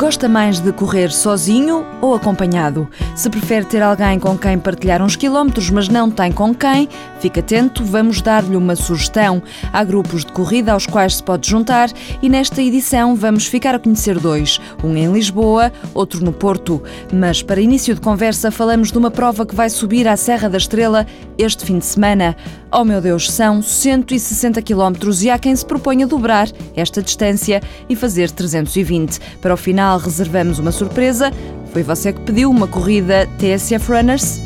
Gosta mais de correr sozinho ou acompanhado? Se prefere ter alguém com quem partilhar uns quilómetros, mas não tem com quem, fique atento, vamos dar-lhe uma sugestão. Há grupos de corrida aos quais se pode juntar e nesta edição vamos ficar a conhecer dois, um em Lisboa, outro no Porto. Mas para início de conversa falamos de uma prova que vai subir à Serra da Estrela este fim de semana. Oh meu Deus, são 160 quilómetros e há quem se proponha dobrar esta distância e fazer 320. Para o final reservamos uma surpresa. Foi você que pediu uma corrida TSF Runners?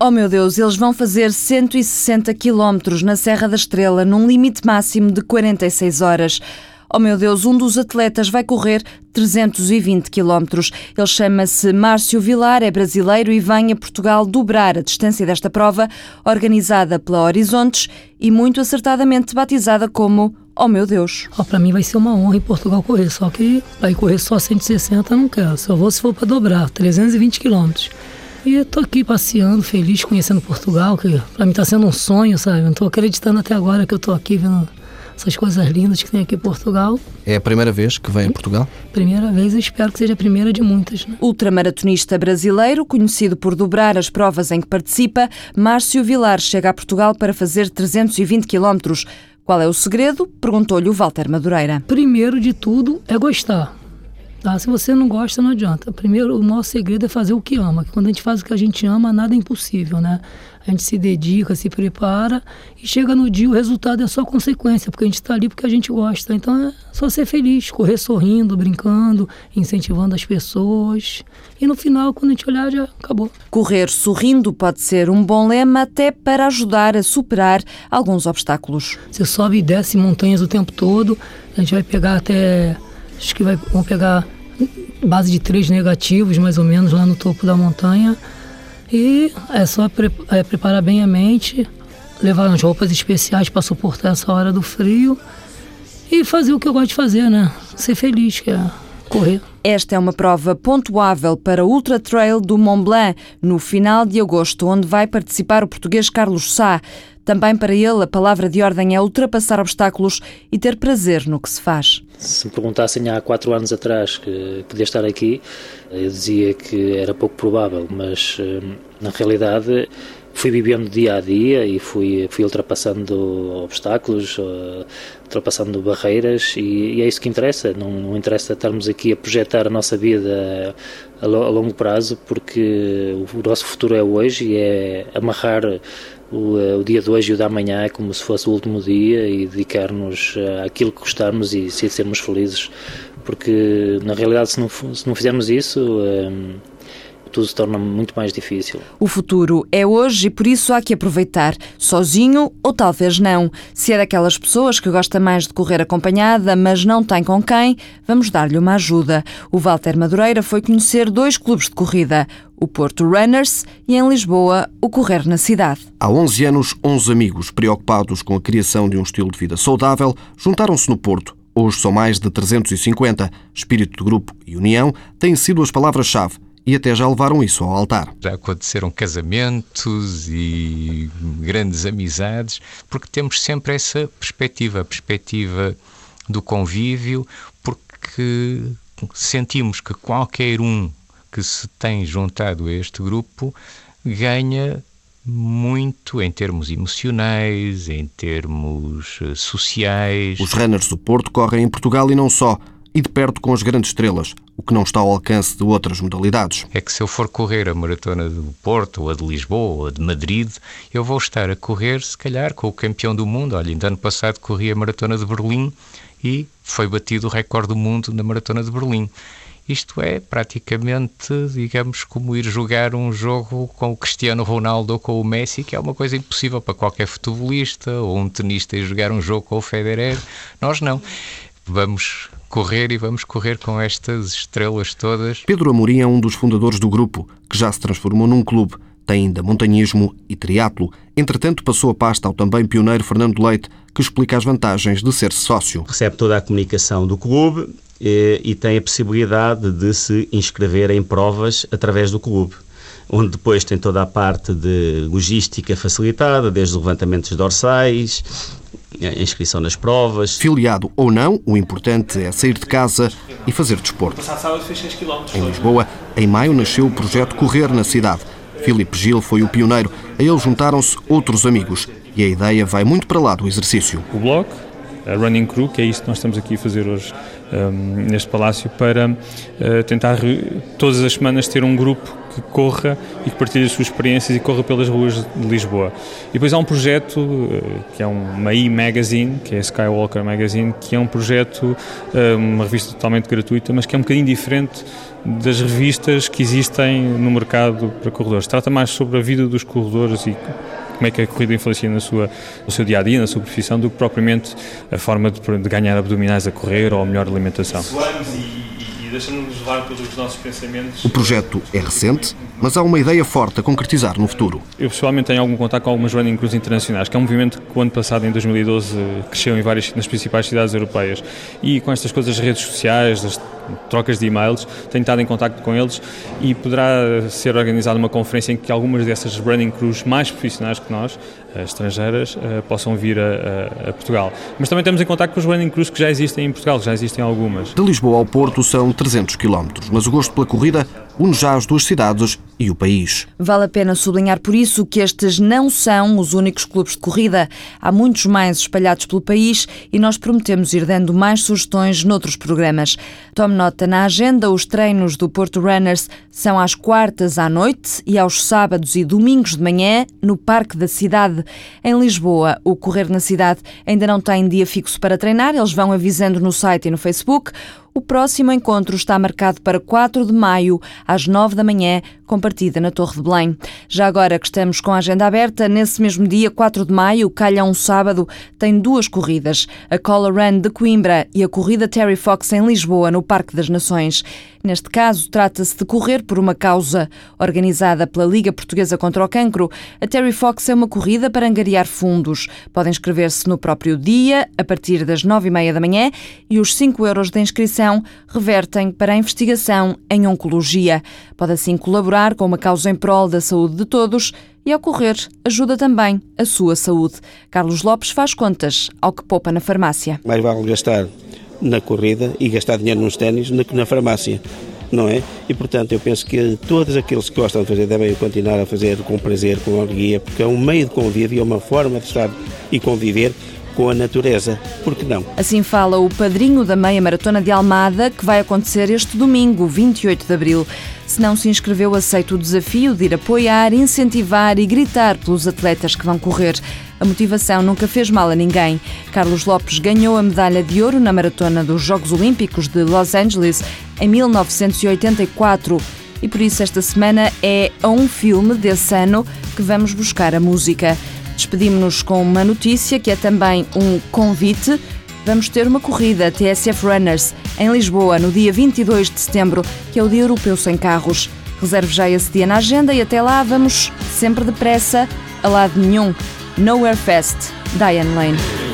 Oh meu Deus, eles vão fazer 160 quilómetros na Serra da Estrela num limite máximo de 46 horas. Oh meu Deus, um dos atletas vai correr 320 quilómetros. Ele chama-se Márcio Vilar, é brasileiro e vem a Portugal dobrar a distância desta prova, organizada pela Horizontes e muito acertadamente batizada como Oh meu Deus. Oh, para mim vai ser uma honra em Portugal correr, só que vai correr só 160 não quero. Só vou se for para dobrar, 320 quilômetros. E eu tô aqui passeando, feliz, conhecendo Portugal, que para mim está sendo um sonho, sabe? Não tô acreditando até agora que eu tô aqui vendo essas coisas lindas que tem aqui em Portugal. É a primeira vez que vem a Portugal? Primeira vez e espero que seja a primeira de muitas. Né? Ultramaratonista brasileiro, conhecido por dobrar as provas em que participa, Márcio Vilar chega a Portugal para fazer 320 quilómetros. Qual é o segredo? Perguntou-lhe o Walter Madureira. Primeiro de tudo é gostar. Tá? Se você não gosta, não adianta. Primeiro, o maior segredo é fazer o que ama. Quando a gente faz o que a gente ama, nada é impossível, né? A gente se dedica, se prepara e chega no dia, o resultado é só consequência, porque a gente está ali porque a gente gosta. Então é só ser feliz, correr sorrindo, brincando, incentivando as pessoas. E no final, quando a gente olhar, já acabou. Correr sorrindo pode ser um bom lema até para ajudar a superar alguns obstáculos. Você sobe e desce montanhas o tempo todo, a gente vai pegar até Acho que vai, vão pegar base de três negativos, mais ou menos, lá no topo da montanha. E é só pre é, preparar bem a mente, levar as roupas especiais para suportar essa hora do frio e fazer o que eu gosto de fazer, né? Ser feliz, que é correr. Esta é uma prova pontuável para o Ultra Trail do Mont Blanc, no final de agosto, onde vai participar o português Carlos Sá. Também para ele, a palavra de ordem é ultrapassar obstáculos e ter prazer no que se faz. Se me perguntassem há quatro anos atrás que podia estar aqui, eu dizia que era pouco provável, mas hum, na realidade fui vivendo dia a dia e fui, fui ultrapassando obstáculos, uh, ultrapassando barreiras e, e, é isso que interessa. Não, não, interessa estarmos aqui a projetar a nossa vida a, a, longo prazo, porque o nosso futuro é hoje e é amarrar o, eh, o, dia de hoje e o da manhã é como se fosse o último dia e dedicar-nos eh, àquilo que gostamos e, e sermos felizes, porque na realidade se não, se não fizermos isso eh, tudo se torna muito mais difícil. O futuro é hoje e por isso há que aproveitar, sozinho ou talvez não. Se é daquelas pessoas que gosta mais de correr acompanhada, mas não tem com quem, vamos dar-lhe uma ajuda. O Walter Madureira foi conhecer dois clubes de corrida, o Porto Runners e em Lisboa, o Correr na Cidade. Há 11 anos, 11 amigos preocupados com a criação de um estilo de vida saudável juntaram-se no Porto. Hoje são mais de 350. Espírito de grupo e união têm sido as palavras-chave e até já levaram isso ao altar. Já aconteceram casamentos e grandes amizades, porque temos sempre essa perspectiva, a perspectiva do convívio, porque sentimos que qualquer um que se tem juntado a este grupo ganha muito em termos emocionais, em termos sociais. Os runners do Porto correm em Portugal e não só e de perto com as grandes estrelas, o que não está ao alcance de outras modalidades. É que se eu for correr a maratona do Porto, ou a de Lisboa, ou a de Madrid, eu vou estar a correr, se calhar, com o campeão do mundo. Olha, ainda ano passado corri a maratona de Berlim e foi batido o recorde do mundo na maratona de Berlim. Isto é praticamente, digamos, como ir jogar um jogo com o Cristiano Ronaldo ou com o Messi, que é uma coisa impossível para qualquer futebolista ou um tenista ir jogar um jogo com o Federer. Nós não. Vamos correr e vamos correr com estas estrelas todas. Pedro Amorim é um dos fundadores do grupo, que já se transformou num clube. Tem ainda montanhismo e triatlo. Entretanto, passou a pasta ao também pioneiro Fernando Leite, que explica as vantagens de ser sócio. Recebe toda a comunicação do clube e, e tem a possibilidade de se inscrever em provas através do clube onde depois tem toda a parte de logística facilitada, desde o levantamento dos dorsais, a inscrição nas provas. Filiado ou não, o importante é sair de casa e fazer desporto. Em Lisboa, em maio, nasceu o projeto Correr na Cidade. Filipe Gil foi o pioneiro. A ele juntaram-se outros amigos. E a ideia vai muito para lá do exercício. O bloco, a Running Crew, que é isso que nós estamos aqui a fazer hoje um, neste palácio, para uh, tentar todas as semanas ter um grupo que corra e que partilhe as suas experiências e corra pelas ruas de Lisboa. E depois há um projeto uh, que é uma e-magazine, que é a Skywalker Magazine, que é um projeto, uh, uma revista totalmente gratuita, mas que é um bocadinho diferente das revistas que existem no mercado para corredores. Trata mais sobre a vida dos corredores e como é que a corrida influencia na sua, no seu dia a dia, na sua profissão, do que propriamente a forma de, de ganhar abdominais a correr ou a melhor alimentação. E, deixando-nos levar pelos nossos pensamentos. O projeto é recente, mas há uma ideia forte a concretizar no futuro. Eu pessoalmente tenho algum contato com algumas running crews internacionais, que é um movimento que o ano passado, em 2012, cresceu em várias, nas principais cidades europeias. E com estas coisas das redes sociais, das trocas de e-mails, tenho estado em contato com eles e poderá ser organizada uma conferência em que algumas dessas running crews mais profissionais que nós, eh, estrangeiras, eh, possam vir a, a, Portugal. Mas também estamos em contato com os running crews que já existem em Portugal, já existem algumas. De Lisboa ao Porto são 300 km, mas o gosto pela corrida une já as duas cidades e o país. Vale a pena sublinhar por isso que estes não são os únicos clubes de corrida. Há muitos mais espalhados pelo país e nós prometemos ir dando mais sugestões noutros programas. Tome nota na agenda, os treinos do Porto Runners são às quartas à noite e aos sábados e domingos de manhã no Parque da Cidade. Em Lisboa, o Correr na Cidade ainda não tem dia fixo para treinar, eles vão avisando no site e no Facebook. O próximo encontro está marcado para 4 de maio, às 9 da manhã, com partida na Torre de Belém. Já agora que estamos com a agenda aberta, nesse mesmo dia, 4 de maio, calha um sábado, tem duas corridas: a Color Run de Coimbra e a corrida Terry Fox em Lisboa, no Parque das Nações. Neste caso, trata-se de correr por uma causa. Organizada pela Liga Portuguesa contra o Cancro, a Terry Fox é uma corrida para angariar fundos. Podem inscrever-se no próprio dia, a partir das nove e meia da manhã, e os 5 euros de inscrição revertem para a investigação em oncologia. Pode assim colaborar com uma causa em prol da saúde de todos e ao correr ajuda também a sua saúde. Carlos Lopes faz contas ao que poupa na farmácia. Mais vale gastar na corrida e gastar dinheiro nos ténis do que na farmácia, não é? E portanto eu penso que todos aqueles que gostam de fazer devem continuar a fazer com prazer, com alegria, porque é um meio de convívio, é uma forma de estar e conviver com a natureza. Por que não? Assim fala o padrinho da meia maratona de Almada, que vai acontecer este domingo, 28 de abril. Se não se inscreveu, aceita o desafio de ir apoiar, incentivar e gritar pelos atletas que vão correr. A motivação nunca fez mal a ninguém. Carlos Lopes ganhou a medalha de ouro na maratona dos Jogos Olímpicos de Los Angeles em 1984 e por isso esta semana é a um filme desse ano que vamos buscar a música. Despedimos-nos com uma notícia que é também um convite. Vamos ter uma corrida TSF Runners em Lisboa no dia 22 de setembro, que é o Dia Europeu Sem Carros. Reserve já esse dia na agenda e até lá vamos sempre depressa, a lado nenhum. Nowhere Fest, Diane Lane.